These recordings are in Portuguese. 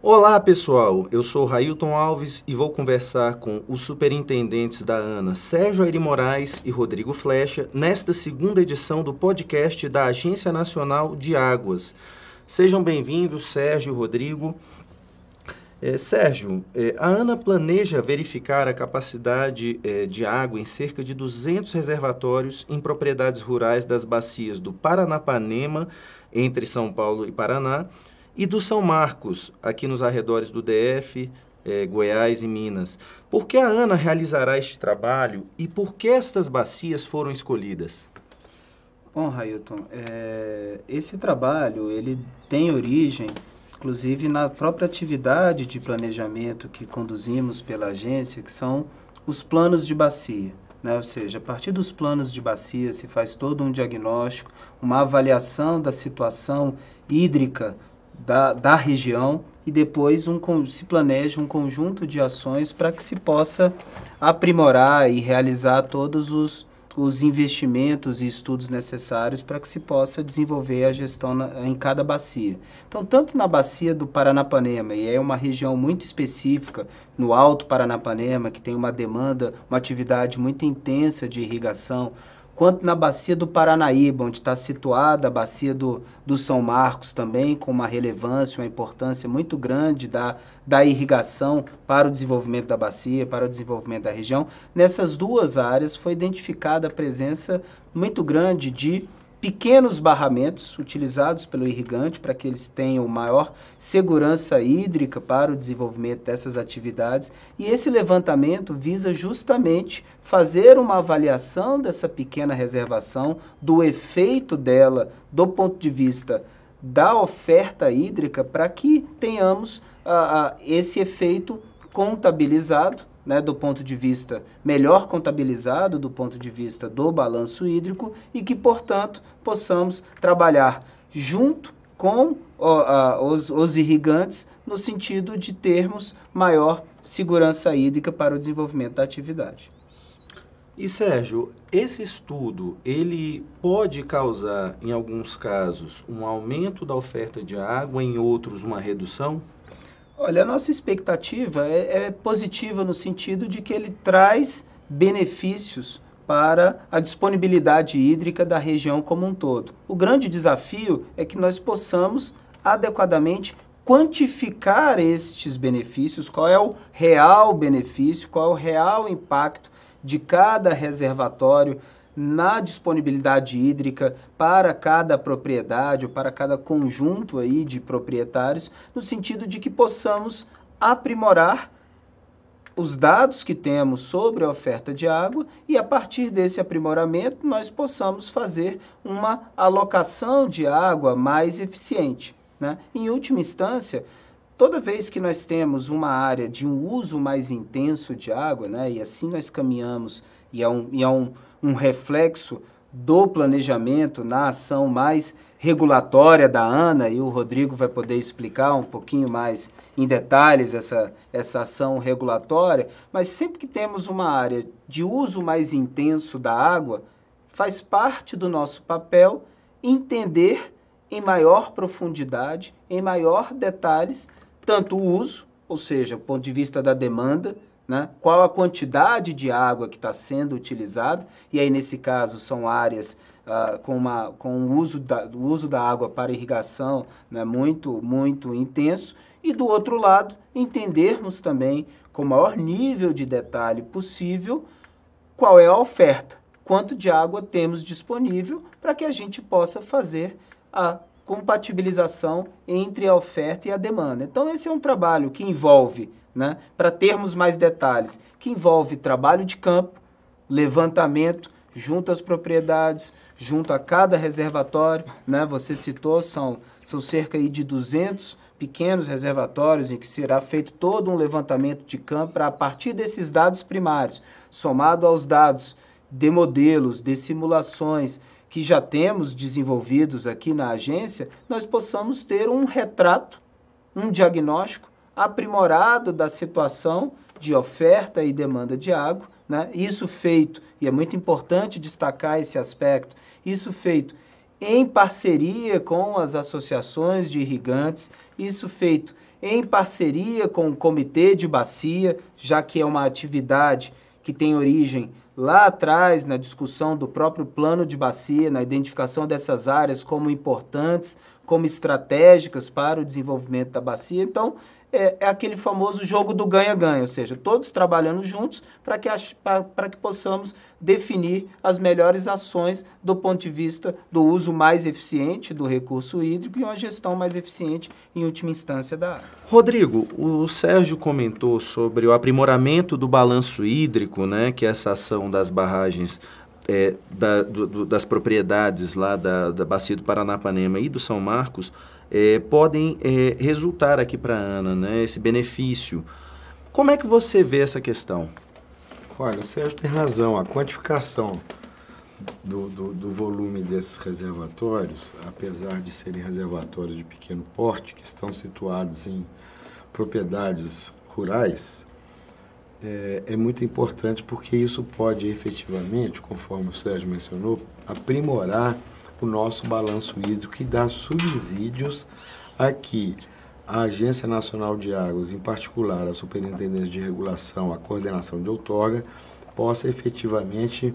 Olá pessoal, eu sou Railton Alves e vou conversar com os superintendentes da ANA, Sérgio Airi Moraes e Rodrigo Flecha, nesta segunda edição do podcast da Agência Nacional de Águas. Sejam bem-vindos, Sérgio e Rodrigo. É, Sérgio, é, a ANA planeja verificar a capacidade é, de água em cerca de 200 reservatórios em propriedades rurais das bacias do Paranapanema, entre São Paulo e Paraná, e do São Marcos, aqui nos arredores do DF, é, Goiás e Minas. Por que a ANA realizará este trabalho e por que estas bacias foram escolhidas? Bom, Railton, é, esse trabalho ele tem origem inclusive na própria atividade de planejamento que conduzimos pela agência, que são os planos de bacia. Né? Ou seja, a partir dos planos de bacia se faz todo um diagnóstico, uma avaliação da situação hídrica da, da região e depois um, se planeja um conjunto de ações para que se possa aprimorar e realizar todos os os investimentos e estudos necessários para que se possa desenvolver a gestão na, em cada bacia. Então, tanto na bacia do Paranapanema, e é uma região muito específica, no Alto Paranapanema, que tem uma demanda, uma atividade muito intensa de irrigação, quanto na bacia do Paranaíba, onde está situada a bacia do, do São Marcos também, com uma relevância, uma importância muito grande da, da irrigação para o desenvolvimento da bacia, para o desenvolvimento da região. Nessas duas áreas foi identificada a presença muito grande de pequenos barramentos utilizados pelo irrigante para que eles tenham maior segurança hídrica para o desenvolvimento dessas atividades. E esse levantamento visa justamente fazer uma avaliação dessa pequena reservação, do efeito dela do ponto de vista da oferta hídrica, para que tenhamos uh, uh, esse efeito contabilizado né, do ponto de vista melhor contabilizado, do ponto de vista do balanço hídrico e que, portanto, possamos trabalhar junto com ó, os, os irrigantes no sentido de termos maior segurança hídrica para o desenvolvimento da atividade. E Sérgio, esse estudo ele pode causar, em alguns casos, um aumento da oferta de água, em outros uma redução? Olha, a nossa expectativa é, é positiva no sentido de que ele traz benefícios para a disponibilidade hídrica da região como um todo. O grande desafio é que nós possamos adequadamente quantificar estes benefícios, qual é o real benefício, qual é o real impacto de cada reservatório na disponibilidade hídrica para cada propriedade ou para cada conjunto aí de proprietários, no sentido de que possamos aprimorar os dados que temos sobre a oferta de água e a partir desse aprimoramento nós possamos fazer uma alocação de água mais eficiente. Né? Em última instância, toda vez que nós temos uma área de um uso mais intenso de água, né, e assim nós caminhamos, e é um, e é um um reflexo do planejamento na ação mais regulatória da ANA, e o Rodrigo vai poder explicar um pouquinho mais em detalhes essa, essa ação regulatória, mas sempre que temos uma área de uso mais intenso da água, faz parte do nosso papel entender em maior profundidade, em maior detalhes, tanto o uso, ou seja, do ponto de vista da demanda, né? qual a quantidade de água que está sendo utilizada, e aí nesse caso são áreas uh, com, uma, com o, uso da, o uso da água para irrigação né? muito, muito intenso, e do outro lado, entendermos também com o maior nível de detalhe possível qual é a oferta, quanto de água temos disponível para que a gente possa fazer a compatibilização entre a oferta e a demanda. Então, esse é um trabalho que envolve né, para termos mais detalhes, que envolve trabalho de campo, levantamento junto às propriedades, junto a cada reservatório, né, você citou, são, são cerca de 200 pequenos reservatórios em que será feito todo um levantamento de campo para, a partir desses dados primários, somado aos dados de modelos, de simulações que já temos desenvolvidos aqui na agência, nós possamos ter um retrato, um diagnóstico aprimorado da situação de oferta e demanda de água, né? Isso feito, e é muito importante destacar esse aspecto, isso feito em parceria com as associações de irrigantes, isso feito em parceria com o Comitê de Bacia, já que é uma atividade que tem origem lá atrás na discussão do próprio plano de bacia, na identificação dessas áreas como importantes, como estratégicas para o desenvolvimento da bacia. Então, é, é aquele famoso jogo do ganha-ganha, ou seja, todos trabalhando juntos para que, que possamos definir as melhores ações do ponto de vista do uso mais eficiente do recurso hídrico e uma gestão mais eficiente, em última instância, da água. Rodrigo, o Sérgio comentou sobre o aprimoramento do balanço hídrico, né, que é essa ação das barragens é, da, do, das propriedades lá da, da Bacia do Paranapanema e do São Marcos é, podem é, resultar aqui para a Ana, né, esse benefício. Como é que você vê essa questão? Olha, o Sérgio tem razão. A quantificação do, do, do, volume desses reservatórios, apesar de serem reservatórios de pequeno porte, que estão situados em propriedades rurais, é, é, muito importante porque isso pode efetivamente, conforme o Sérgio mencionou, aprimorar o nosso balanço hídrico e dar subsídios a que a Agência Nacional de Águas, em particular a Superintendência de Regulação, a coordenação de outorga, possa efetivamente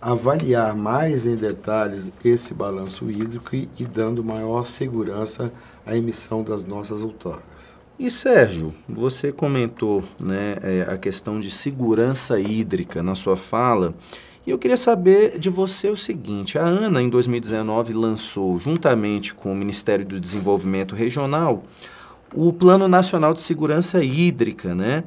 avaliar mais em detalhes esse balanço hídrico e, e dando maior segurança à emissão das nossas outorgas. E Sérgio, você comentou né, é, a questão de segurança hídrica na sua fala e eu queria saber de você o seguinte: a ANA, em 2019, lançou, juntamente com o Ministério do Desenvolvimento Regional, o Plano Nacional de Segurança Hídrica, né?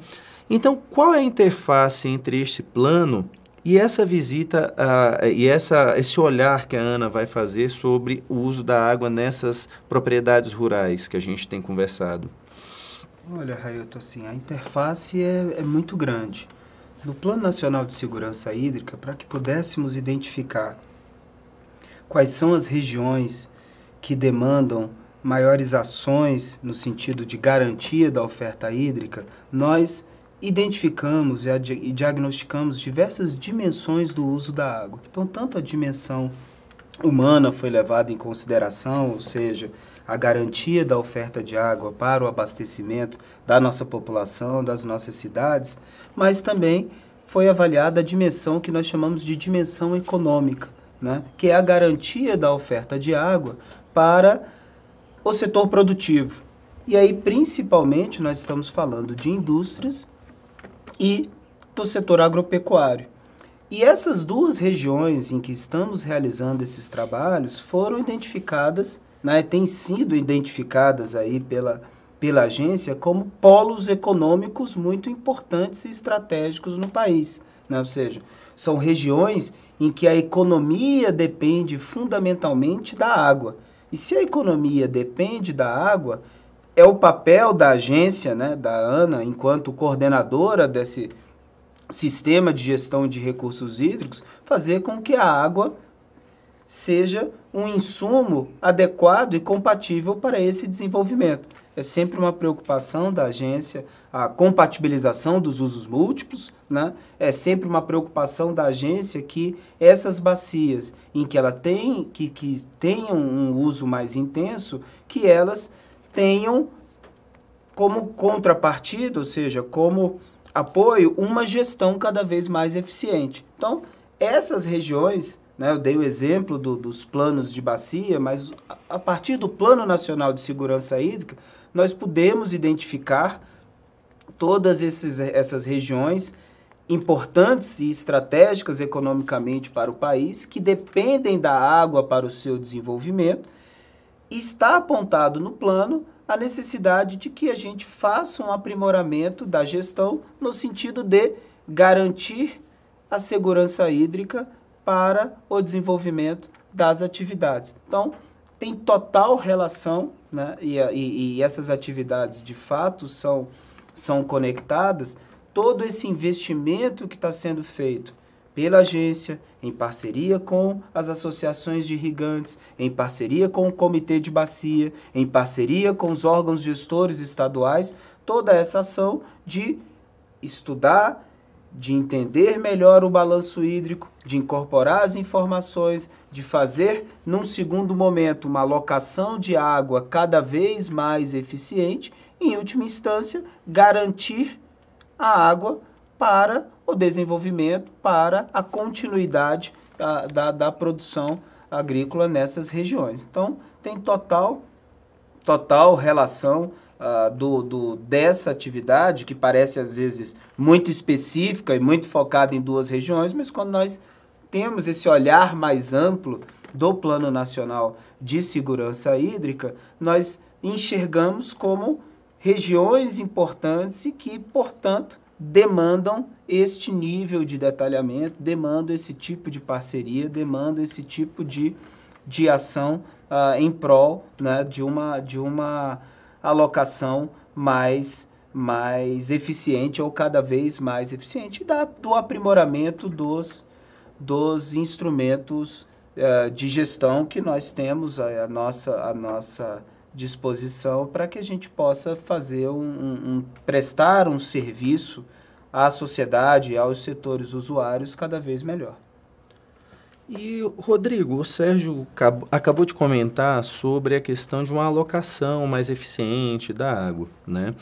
Então, qual é a interface entre este plano e essa visita uh, e essa, esse olhar que a Ana vai fazer sobre o uso da água nessas propriedades rurais que a gente tem conversado? Olha, Railton, assim, a interface é, é muito grande no Plano Nacional de Segurança Hídrica para que pudéssemos identificar quais são as regiões que demandam maiores ações no sentido de garantia da oferta hídrica, nós identificamos e diagnosticamos diversas dimensões do uso da água. Então, tanto a dimensão humana foi levada em consideração, ou seja, a garantia da oferta de água para o abastecimento da nossa população, das nossas cidades, mas também foi avaliada a dimensão que nós chamamos de dimensão econômica, né? que é a garantia da oferta de água para o setor produtivo. E aí, principalmente, nós estamos falando de indústrias e do setor agropecuário. E essas duas regiões em que estamos realizando esses trabalhos foram identificadas né, têm sido identificadas aí pela, pela agência como polos econômicos muito importantes e estratégicos no país. Né? Ou seja, são regiões em que a economia depende fundamentalmente da água. E se a economia depende da água, é o papel da agência, né, da ANA, enquanto coordenadora desse sistema de gestão de recursos hídricos, fazer com que a água seja um insumo adequado e compatível para esse desenvolvimento. É sempre uma preocupação da agência a compatibilização dos usos múltiplos, né? É sempre uma preocupação da agência que essas bacias em que ela tem que, que tenham um uso mais intenso, que elas tenham como contrapartida, ou seja, como apoio, uma gestão cada vez mais eficiente. Então, essas regiões né? Eu dei o exemplo do, dos planos de bacia, mas a, partir do Plano Nacional de Segurança Hídrica, nós podemos identificar todas esses, essas regiões importantes e estratégicas economicamente para o país, que dependem da água para o seu desenvolvimento, está apontado no plano a necessidade de que a gente faça um aprimoramento da gestão no sentido de garantir a segurança hídrica para o desenvolvimento das atividades. Então, tem total relação, né? e, e, e essas atividades de fato são, são conectadas, todo esse investimento que está sendo feito pela agência, em parceria com as associações de irrigantes, em parceria com o comitê de bacia, em parceria com os órgãos gestores estaduais, toda essa ação de estudar, de entender melhor o balanço hídrico, de incorporar as informações, de fazer, num segundo momento, uma alocação de água cada vez mais eficiente e, em última instância, garantir a água para o desenvolvimento, para a continuidade da, da, da produção agrícola nessas regiões. Então, tem total, total relação uh, do, do, dessa atividade, que parece às vezes muito específica e muito focada em duas regiões, mas quando nós temos esse olhar mais amplo do Plano Nacional de Segurança Hídrica, nós enxergamos como regiões importantes e que, portanto, demandam este nível de detalhamento, demandam esse tipo de parceria, demandam esse tipo de, de ação uh, em prol né, de, uma, de uma alocação mais, mais eficiente ou cada vez mais eficiente da, do aprimoramento dos, dos instrumentos uh, de gestão que nós temos a, a nossa, a nossa disposição para que a gente possa fazer um, um, um, prestar um serviço à sociedade, aos setores usuários cada vez melhor. E Rodrigo, o Sérgio acabou de comentar sobre a questão de uma alocação mais eficiente da água, né?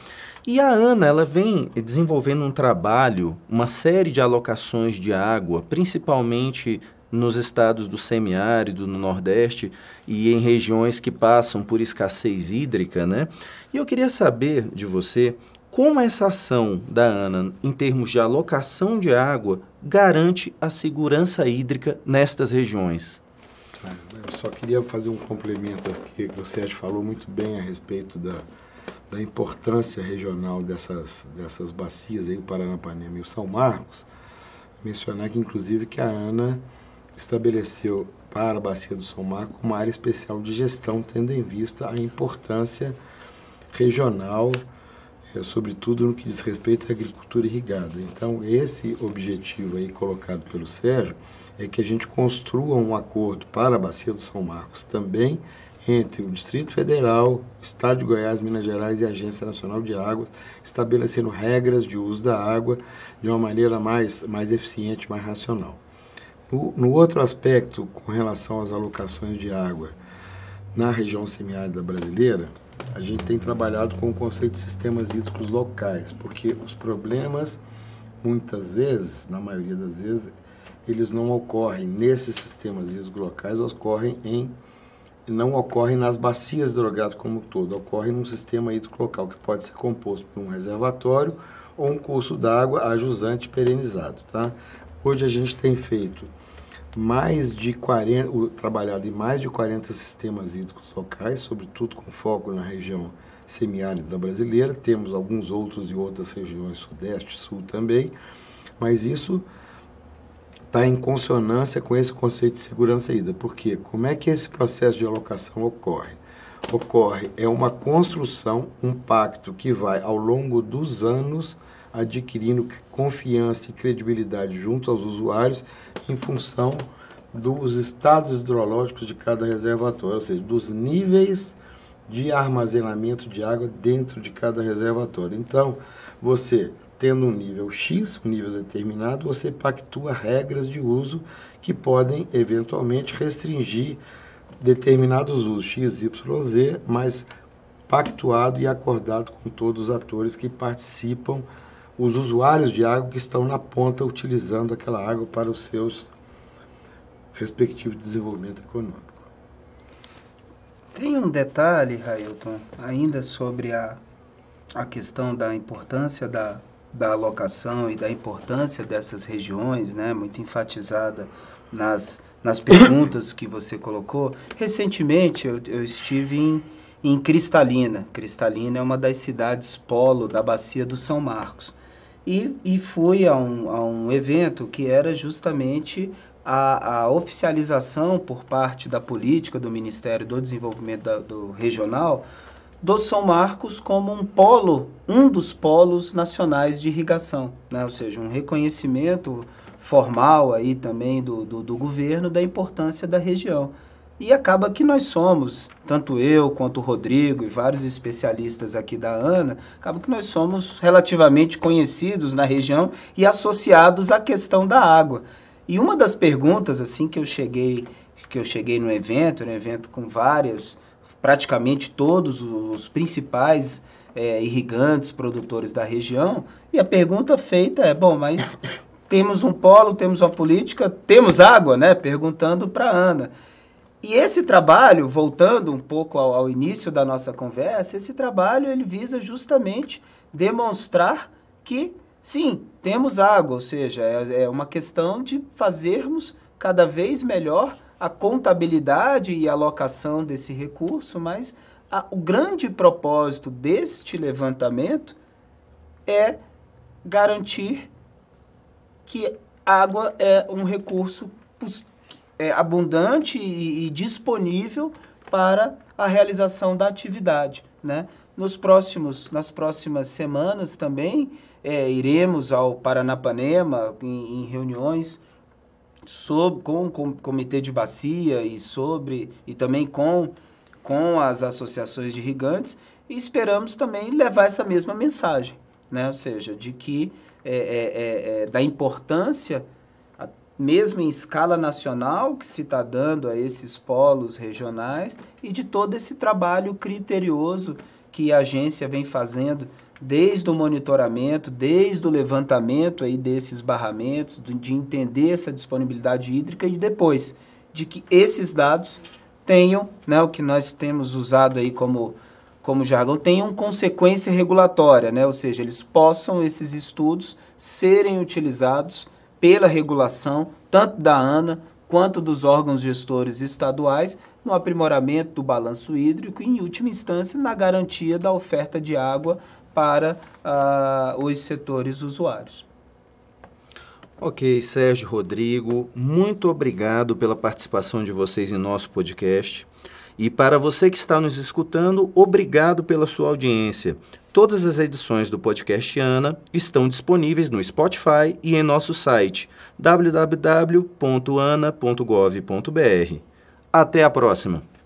E a Ana, ela vem desenvolvendo um trabalho, uma série de alocações de água, principalmente nos estados do semiárido, no Nordeste e em regiões que passam por escassez hídrica, né? E eu queria saber de você como essa ação da ANA, em termos de alocação de água, garante a segurança hídrica nestas regiões. Eu só queria fazer um complemento aqui, o Sérgio falou muito bem a respeito da, da importância regional dessas, dessas bacias aí, o Paranapanema e o São Marcos, mencionar que inclusive que a ANA estabeleceu para a Bacia do São Marcos uma área especial de gestão, tendo em vista a importância regional, é, sobretudo no que diz respeito à agricultura irrigada. Então, esse objetivo aí colocado pelo Sérgio é que a gente construa um acordo para a Bacia do São Marcos também entre o Distrito Federal, o Estado de Goiás, Minas Gerais e a Agência Nacional de Águas, estabelecendo regras de uso da água de uma maneira mais, mais eficiente, mais racional. No, no, outro aspecto, com relação às alocações de água na região semiárida brasileira, a gente tem trabalhado com o conceito de sistemas hídricos locais, porque os problemas, muitas vezes, na maioria das vezes, eles não ocorrem nesses sistemas hídricos locais, ocorrem em não ocorrem nas bacias hidrográficas como um todo, ocorrem num sistema hídrico local que pode ser composto por um reservatório ou um curso d'água ajusante perenizado, tá? Hoje a gente tem feito mais de 40, trabalhado em mais de 40 sistemas hídricos locais, sobretudo com foco na região semiárida brasileira. Temos alguns outros em outras regiões, sudeste, sul também, mas isso está em consonância com esse conceito de segurança hídrica. Por quê? Como é que esse processo de alocação ocorre? Ocorre é uma construção, um pacto que vai ao longo dos anos adquirindo confiança e credibilidade junto aos usuários em função dos estados hidrológicos de cada reservatório, ou seja, dos níveis de armazenamento de água dentro de cada reservatório. Então, você tendo um nível X, um nível determinado, você pactua regras de uso que podem eventualmente restringir determinados usos X, Y, Z, mas pactuado e acordado com todos os atores que participam os usuários de água que estão na ponta utilizando aquela água para os seus respectivos desenvolvimento econômico. Tem um detalhe, Railton, ainda sobre a, a questão da importância da, da alocação e da importância dessas regiões, né, muito enfatizada nas, nas perguntas que você colocou. Recentemente eu, eu estive em, em Cristalina. Cristalina é uma das cidades polo da bacia do São Marcos e, e fui a um, a um evento que era justamente a, a oficialização por parte da política do Ministério do Desenvolvimento da, do Regional do São Marcos como um polo, um dos polos nacionais de irrigação, né? ou seja, um reconhecimento formal aí também do, do, do governo da importância da região. E acaba que nós somos, tanto eu quanto o Rodrigo e vários especialistas aqui da ANA, acaba que nós somos relativamente conhecidos na região e associados à questão da água. E uma das perguntas assim que eu cheguei, que eu cheguei no evento, no evento com vários, praticamente todos os principais é, irrigantes, produtores da região, e a pergunta feita é, bom, mas temos um polo, temos uma política, temos água, né? Perguntando para Ana. E esse trabalho, voltando um pouco ao, ao, início da nossa conversa, esse trabalho ele visa justamente demonstrar que sim, temos água, ou seja, é, é uma questão de fazermos cada vez melhor a contabilidade e alocação desse recurso, mas a, o grande propósito deste levantamento é garantir que água é um recurso é, abundante e, e, disponível para a realização da atividade. Né? Nos próximos, nas próximas semanas também é, iremos ao Paranapanema em, em reuniões sobre, com, o Comitê de Bacia e sobre e também com, com as associações de irrigantes e esperamos também levar essa mesma mensagem, né? ou seja, de que é, é, é, é da importância mesmo em escala nacional, que se está dando a esses polos regionais, e de todo esse trabalho criterioso que a agência vem fazendo desde o monitoramento, desde o levantamento aí desses barramentos, de entender essa disponibilidade hídrica e depois de que esses dados tenham, né, o que nós temos usado aí como, como jargão, tenham consequência regulatória, né, ou seja, eles possam, esses estudos, serem utilizados pela regulação, tanto da ANA quanto dos órgãos gestores estaduais, no aprimoramento do balanço hídrico e, em última instância, na garantia da oferta de água para uh, os setores usuários. Ok, Sérgio Rodrigo, muito obrigado pela participação de vocês em nosso podcast. E para você que está nos escutando, obrigado pela sua audiência. Todas as edições do podcast Ana estão disponíveis no Spotify e em nosso site www.ana.gov.br. Até a próxima!